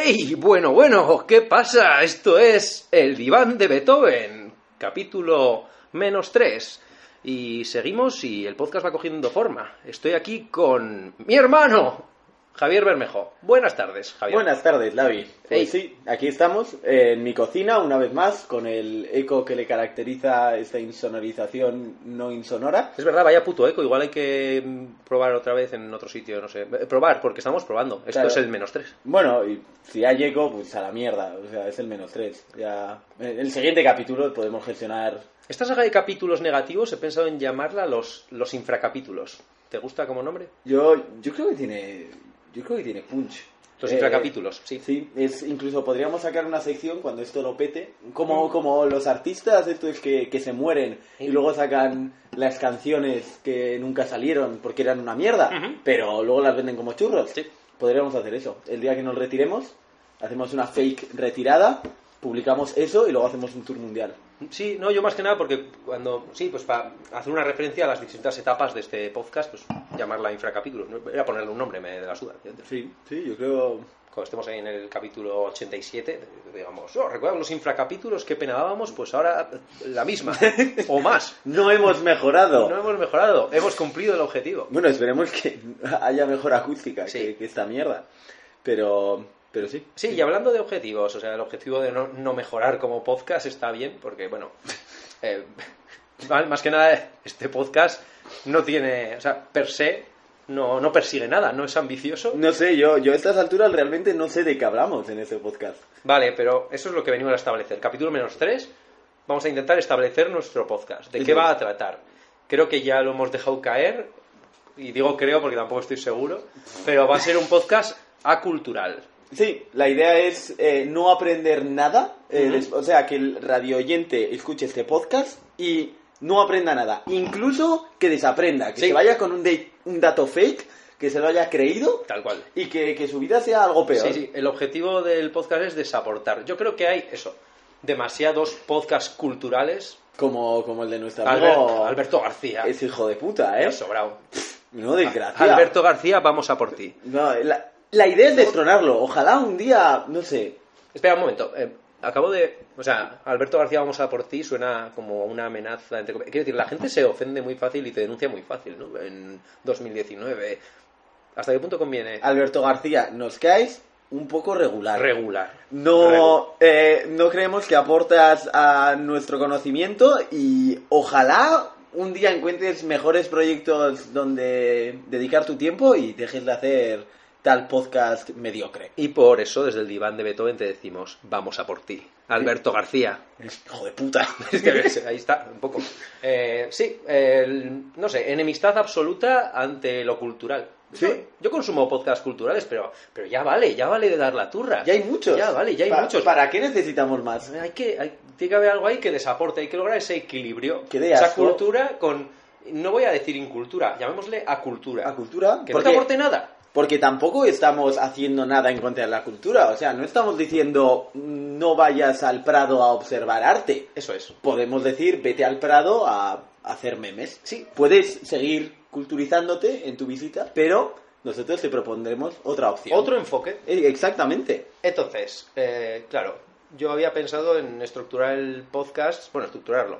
¡Ey! Bueno, bueno, ¿qué pasa? Esto es El Diván de Beethoven, capítulo menos 3. Y seguimos y el podcast va cogiendo forma. Estoy aquí con mi hermano, Javier Bermejo. Buenas tardes, Javier. Buenas tardes, Lavi. Pues sí, aquí estamos en mi cocina una vez más con el eco que le caracteriza esta insonorización no insonora. Es verdad, vaya puto eco. Igual hay que probar otra vez en otro sitio, no sé. Eh, Probar, porque estamos probando. Esto Claro. es el menos 3. Bueno, y si hay eco, pues a la mierda. O sea, es el menos tres. Ya... En el siguiente capítulo podemos gestionar... Esta saga de capítulos negativos he pensado en llamarla los, los infracapítulos. ¿Te gusta como nombre? Yo, yo creo que tiene... Yo creo que tiene punch. Los Eh, infracapítulos, sí. Sí, es, incluso podríamos sacar una sección cuando esto lo pete, como, como los artistas estos que, que se mueren y luego sacan las canciones que nunca salieron porque eran una mierda, pero luego las venden como churros. Sí. Podríamos hacer eso. El día que nos retiremos, hacemos una fake retirada, publicamos eso y luego hacemos un tour mundial. Sí, no, yo más que nada porque cuando, sí, pues para hacer una referencia a las distintas etapas de este podcast, pues llamarla infracapítulos. ¿no? Voy a ponerle un nombre, me da la suda. Sí, sí, yo creo... Cuando estemos ahí en el capítulo 87, digamos, oh, ¿recuerdan los infracapítulos? ¿Qué pena dábamos? Pues ahora la misma, o más. No hemos mejorado. No hemos mejorado, hemos cumplido el objetivo. Bueno, esperemos que haya mejor acústica Sí. que, que esta mierda. Pero, pero sí. Sí, y hablando de objetivos, o sea, el objetivo de no, no mejorar como podcast está bien, porque, bueno, eh, más que nada, este podcast no tiene, o sea, per se, no, no persigue nada, no es ambicioso. No sé, yo, yo a estas alturas realmente no sé de qué hablamos en este podcast. Vale, pero eso es lo que venimos a establecer. Capítulo menos 3, vamos a intentar establecer nuestro podcast. ¿De qué va a tratar? Creo que ya lo hemos dejado caer, y digo creo porque tampoco estoy seguro, pero va a ser un podcast acultural. Sí, la idea es eh, no aprender nada, eh, o sea, que el radio oyente escuche este podcast y no aprenda nada, incluso que desaprenda, que Sí. se vaya con un, de- un dato fake, que se lo haya creído Tal cual. y que, que su vida sea algo peor. Sí, sí, el objetivo del podcast es desaportar. Yo creo que hay eso, demasiados podcasts culturales. Como, como el de nuestro amigo Alberto, Alberto García, es hijo de puta, ¿eh? sobrado. No, desgracia. Alberto García, vamos a por ti. No, la, la idea es destronarlo. Ojalá un día, no sé, Espera un momento, eh, acabo de... O sea, Alberto García, vamos a por ti, suena como una amenaza. Entre... Quiero decir, la gente se ofende muy fácil y te denuncia muy fácil, ¿no? En 2019. ¿Hasta qué punto conviene? Alberto García, nos caes un poco regular. Regular. no, eh, no creemos que aportas a nuestro conocimiento y ojalá un día encuentres mejores proyectos donde dedicar tu tiempo y dejes de hacer tal podcast mediocre. Y por eso, desde el diván de Beethoven, te decimos, vamos a por ti. Alberto García. Hijo de puta. Es que ahí está, un poco. Eh, sí, el- no sé, enemistad absoluta ante lo cultural. Sí. Yo, yo consumo podcasts culturales, pero, pero ya vale, ya vale de dar la turra. Ya hay muchos. Ya vale, ya hay Pa- muchos. ¿Para qué necesitamos más? Hay que, hay- tiene que haber algo ahí que desaporte, hay que lograr ese equilibrio. Esa cultura con, no voy a decir incultura, llamémosle acultura. ¿A cultura? Que no te aporte nada. Porque tampoco estamos haciendo nada en contra de la cultura. O sea, no estamos diciendo "Mm, no vayas al Prado a observar arte. Eso es. Podemos decir vete al Prado a hacer memes. Sí. Puedes seguir culturizándote en tu visita, pero nosotros te propondremos otra opción. Otro enfoque. Eh, Exactamente. Entonces, eh, claro, yo había pensado en estructurar el podcast, bueno, estructurarlo,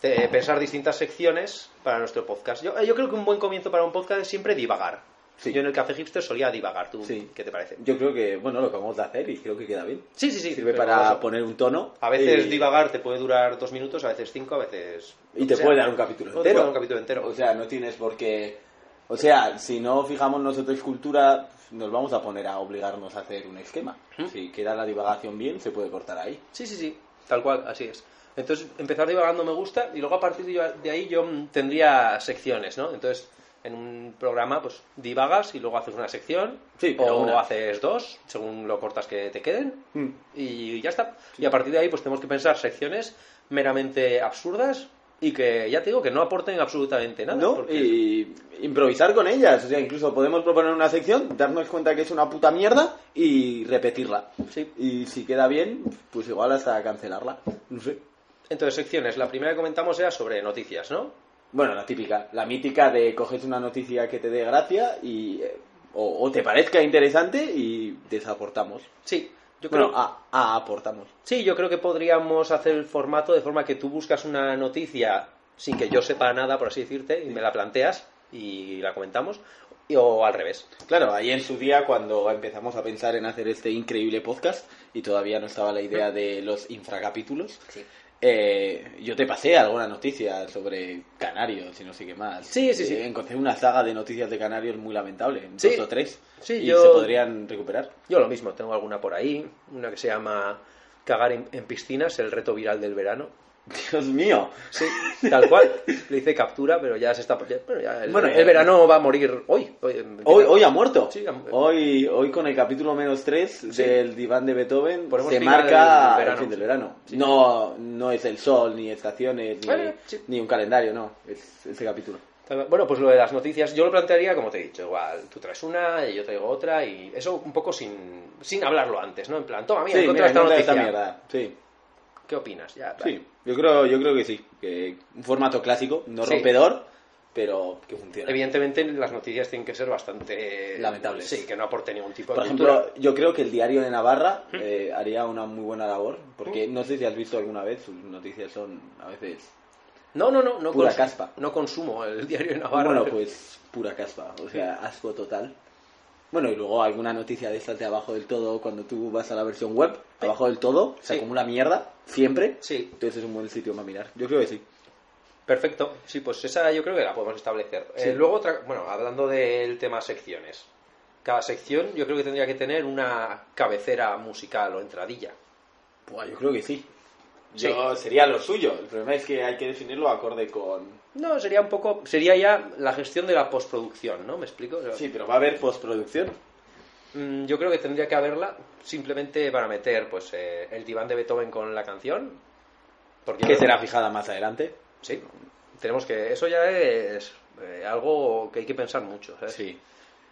de pensar distintas secciones para nuestro podcast. Yo, yo creo que un buen comienzo para un podcast es siempre divagar. Sí. Yo en el Café Hipster solía divagar. ¿Tú Sí. qué te parece? Yo creo que, bueno, lo que vamos a hacer y creo que queda bien. Sí, sí, sí. Sirve para eso, poner un tono. A veces y- divagar te puede durar dos minutos, a veces cinco, a veces... Y te o sea, puede dar un capítulo o te puede entero. dar un capítulo entero. O sea, no tienes por qué... O sea, si no fijamos nosotros cultura, nos vamos a poner a obligarnos a hacer un esquema. ¿Mm? Si queda la divagación bien, se puede cortar ahí. Sí, sí, sí, tal cual, así es. Entonces, empezar divagando me gusta y luego a partir de de ahí yo tendría secciones, ¿no? Entonces, en un programa, pues divagas y luego haces una sección Sí, o una. haces dos, según lo cortas que te queden Mm. y ya está. Y a partir de ahí, pues tenemos que pensar secciones meramente absurdas y que, ya te digo, que no aporten absolutamente nada. ¿No? porque- Y improvisar con ellas. O sea, incluso podemos proponer una sección, darnos cuenta que es una puta mierda y repetirla. Sí. Y si queda bien, pues igual hasta cancelarla. No sé. Entonces, secciones. La primera que comentamos era sobre noticias, ¿no? Bueno, la típica, la mítica de coges una noticia que te dé gracia y eh, o, o te parezca interesante y desaportamos. Sí, yo Bueno, creo... a, a aportamos. Sí, yo creo que podríamos hacer el formato de forma que tú buscas una noticia sin que yo sepa nada, por así decirte, y me la planteas y la comentamos, o al revés. Claro, ahí en su día cuando empezamos a pensar en hacer este increíble podcast y todavía no estaba la idea de los infracapítulos, Sí. Eh, yo te pasé alguna noticia sobre Canarios y no sé qué más. Sí, sí, sí. Eh, encontré una saga de noticias de Canarios muy lamentable, Sí. dos o tres, Sí, y yo- se podrían recuperar. Yo lo mismo, tengo alguna por ahí, una que se llama Cagar en, en piscinas, el reto viral del verano. Dios mío. Sí, tal cual. Le hice captura, pero ya se está... ya- bueno, ya el, Bueno, el ya- verano va a morir hoy. Hoy, Hoy, hoy ha muerto. Sí, ha- hoy, hoy con el capítulo menos 3 Sí. del diván de Beethoven se marca verano. el fin del verano. Sí. No, no es el sol, ni estaciones, ni, Vale, ni un calendario, no. Es ese capítulo. Bueno, pues lo de las noticias, yo lo plantearía como te he dicho, igual, tú traes una y yo traigo otra y eso un poco sin, sin hablarlo antes, ¿no? En plan, toma, mira, Sí, encontré mira, esta encontré noticia. esta mierda. Sí, ¿Qué opinas? Ya, vale. sí. Yo creo, yo creo que sí. Que un formato clásico, no Sí. rompedor, pero que funciona. Evidentemente las noticias tienen que ser bastante... Lamentables. Sí, que no aporte ningún tipo de Por cultura. ejemplo, yo creo que el diario de Navarra eh, haría una muy buena labor, porque no sé si has visto alguna vez, sus noticias son a veces No, no, no, no, Pura cons- caspa. no consumo el diario de Navarra. Bueno, pues pura caspa, o sea, asco total. Bueno, y luego alguna noticia de estas de abajo del todo, cuando tú vas a la versión web, abajo del todo, se Sí. acumula mierda, siempre. Sí, Entonces es un buen sitio para mirar. Yo creo que sí. perfecto. Sí, pues esa yo creo que la podemos establecer. Sí. Eh, luego, otra, bueno, hablando del tema secciones. Cada sección yo creo que tendría que tener una cabecera musical o entradilla. Pues yo creo que sí. Sí. Yo sería lo suyo. El problema es que hay que definirlo acorde con. No, sería un poco, sería ya la gestión de la postproducción, ¿no? ¿Me explico? Sí, pero va a haber postproducción. Mm, Yo creo que tendría que haberla simplemente para meter, pues, eh, el diván de Beethoven con la canción. Porque Que será fijada más adelante. Sí, tenemos que, eso ya es eh, algo que hay que pensar mucho, ¿sabes? Sí.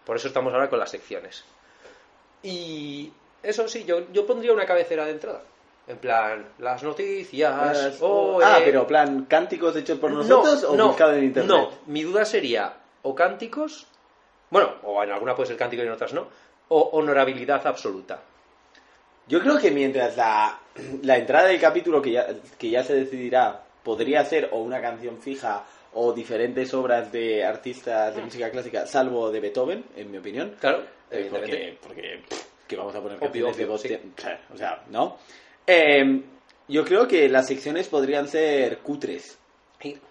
Por eso estamos ahora con las secciones. Y eso sí, yo, yo pondría una cabecera de entrada. En plan, las noticias. o, ah, eh, pero plan, cánticos hechos por nosotros o buscado en internet. No, mi duda sería o cánticos, bueno, o en alguna puede ser cántico y en otras no, o honorabilidad absoluta. Yo creo que mientras la, la entrada del capítulo, que ya, que ya se decidirá, podría ser o una canción fija o diferentes obras de artistas de música clásica, salvo de Beethoven, en mi opinión. Claro, Eh, porque, porque pff, que vamos a poner Obvio, canciones de obvio, dos sí. te- O sea, ¿no? Eh, yo creo que las secciones podrían ser cutres.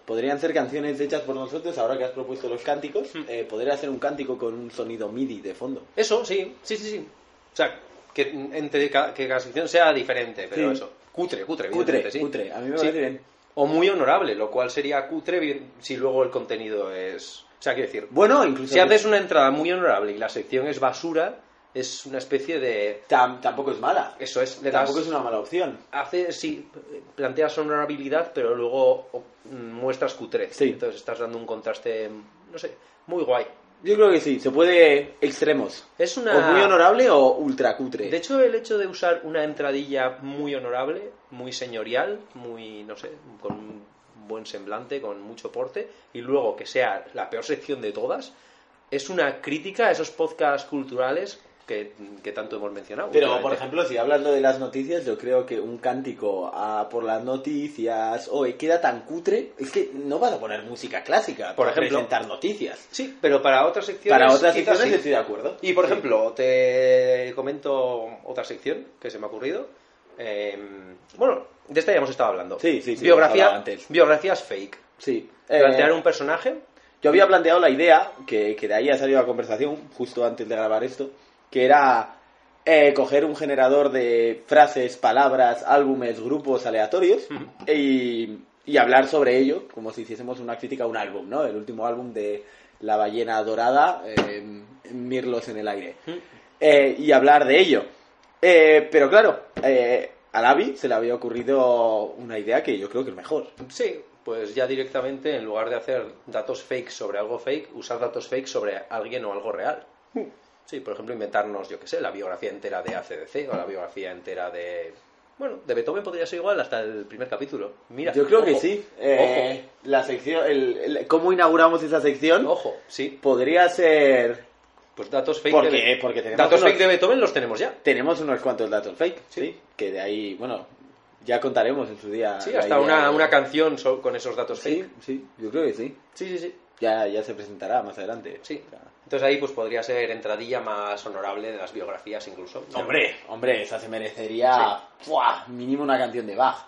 Podrían ser canciones hechas por nosotros, ahora que has propuesto los cánticos. Hmm. eh, podría ser un cántico con un sonido MIDI de fondo. Eso, sí, sí, sí, sí. O sea, que entre que cada sección sea diferente, pero Sí. eso. Cutre, cutre, Cutre, sí. cutre. A mí me Sí. parece bien. O muy honorable, lo cual sería cutre si luego el contenido es... O sea, quiero decir, Bueno, incluso... si haces una entrada muy honorable y la sección es basura, es una especie de... Tam- tampoco es mala. Eso es. Tampoco es una mala opción. Hace, sí, planteas honorabilidad, pero luego muestras cutrez. Sí. Entonces estás dando un contraste, no sé, muy guay. Yo creo que sí, se puede extremos. Es una... O muy honorable o ultra cutre. De hecho, el hecho de usar una entradilla muy honorable, muy señorial, muy, no sé, con un buen semblante, con mucho porte, y luego que sea la peor sección de todas, es una crítica a esos podcasts culturales que, que tanto hemos mencionado. Pero, por ejemplo, si hablando de las noticias, yo creo que un cántico a por las noticias, oye, queda tan cutre, es que no vas a poner música clásica Por para ejemplo. presentar noticias. Sí, pero para otras secciones. Para otras secciones sí. estoy de acuerdo. Y por ejemplo, te comento otra sección que se me ha ocurrido. Eh, bueno, de esta ya hemos estado hablando. Sí, sí, sí, Biografía, antes. biografías fake. Sí. Eh, Plantear un personaje. Yo había planteado la idea, que, que de ahí ha salido la conversación, justo antes de grabar esto, que era eh, coger un generador de frases, palabras, álbumes, grupos aleatorios y, y hablar sobre ello, como si hiciésemos una crítica a un álbum, ¿no? El último álbum de La ballena dorada, eh, Mirlos en el aire. Eh, y hablar de ello. Eh, pero claro, eh, a Lavi se le había ocurrido una idea que yo creo que es mejor. Sí, pues ya directamente, en lugar de hacer datos fake sobre algo fake, usar datos fake sobre alguien o algo real. Sí, por ejemplo, inventarnos, yo qué sé, la biografía entera de ACDC o la biografía entera de... Bueno, de Beethoven podría ser igual hasta el primer capítulo. Mira, Yo creo que sí. Eh, la sección, el, el- cómo inauguramos esa sección Ojo, sí. podría ser Pues datos fake ¿Por de Porque tenemos datos unos- fake de Beethoven los tenemos ya. Tenemos unos cuantos datos fake, Sí. sí. Que de ahí, bueno, ya contaremos en su día. Sí, hasta una, de- una canción con esos datos Sí, fake. sí, yo creo que sí. Sí, sí, sí. Ya, ya se presentará más adelante. Sí. O sea, Entonces ahí pues podría ser entradilla más honorable de las biografías incluso. Hombre, hombre, esa se merecería ¡fua! mínimo una canción de Bach.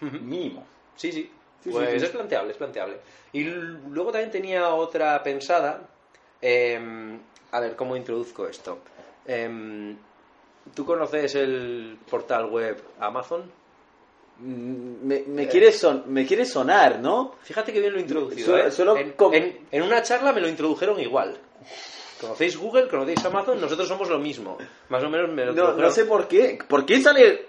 Mínimo. Sí, sí. Sí, pues sí, sí. es planteable, es planteable. Y luego también tenía otra pensada. em, a ver, ¿cómo introduzco esto? Em, ¿Tú conoces el portal web Amazon? Mm, Me, me, quiere son, me quiere sonar, ¿no? Fíjate que bien lo introducido. Solo- ¿eh? solo en, com- en- en una charla me lo introdujeron igual. ¿Conocéis Google? ¿Conocéis Amazon? Nosotros somos lo mismo. Más o menos me lo No, no sé por qué. ¿Por qué sale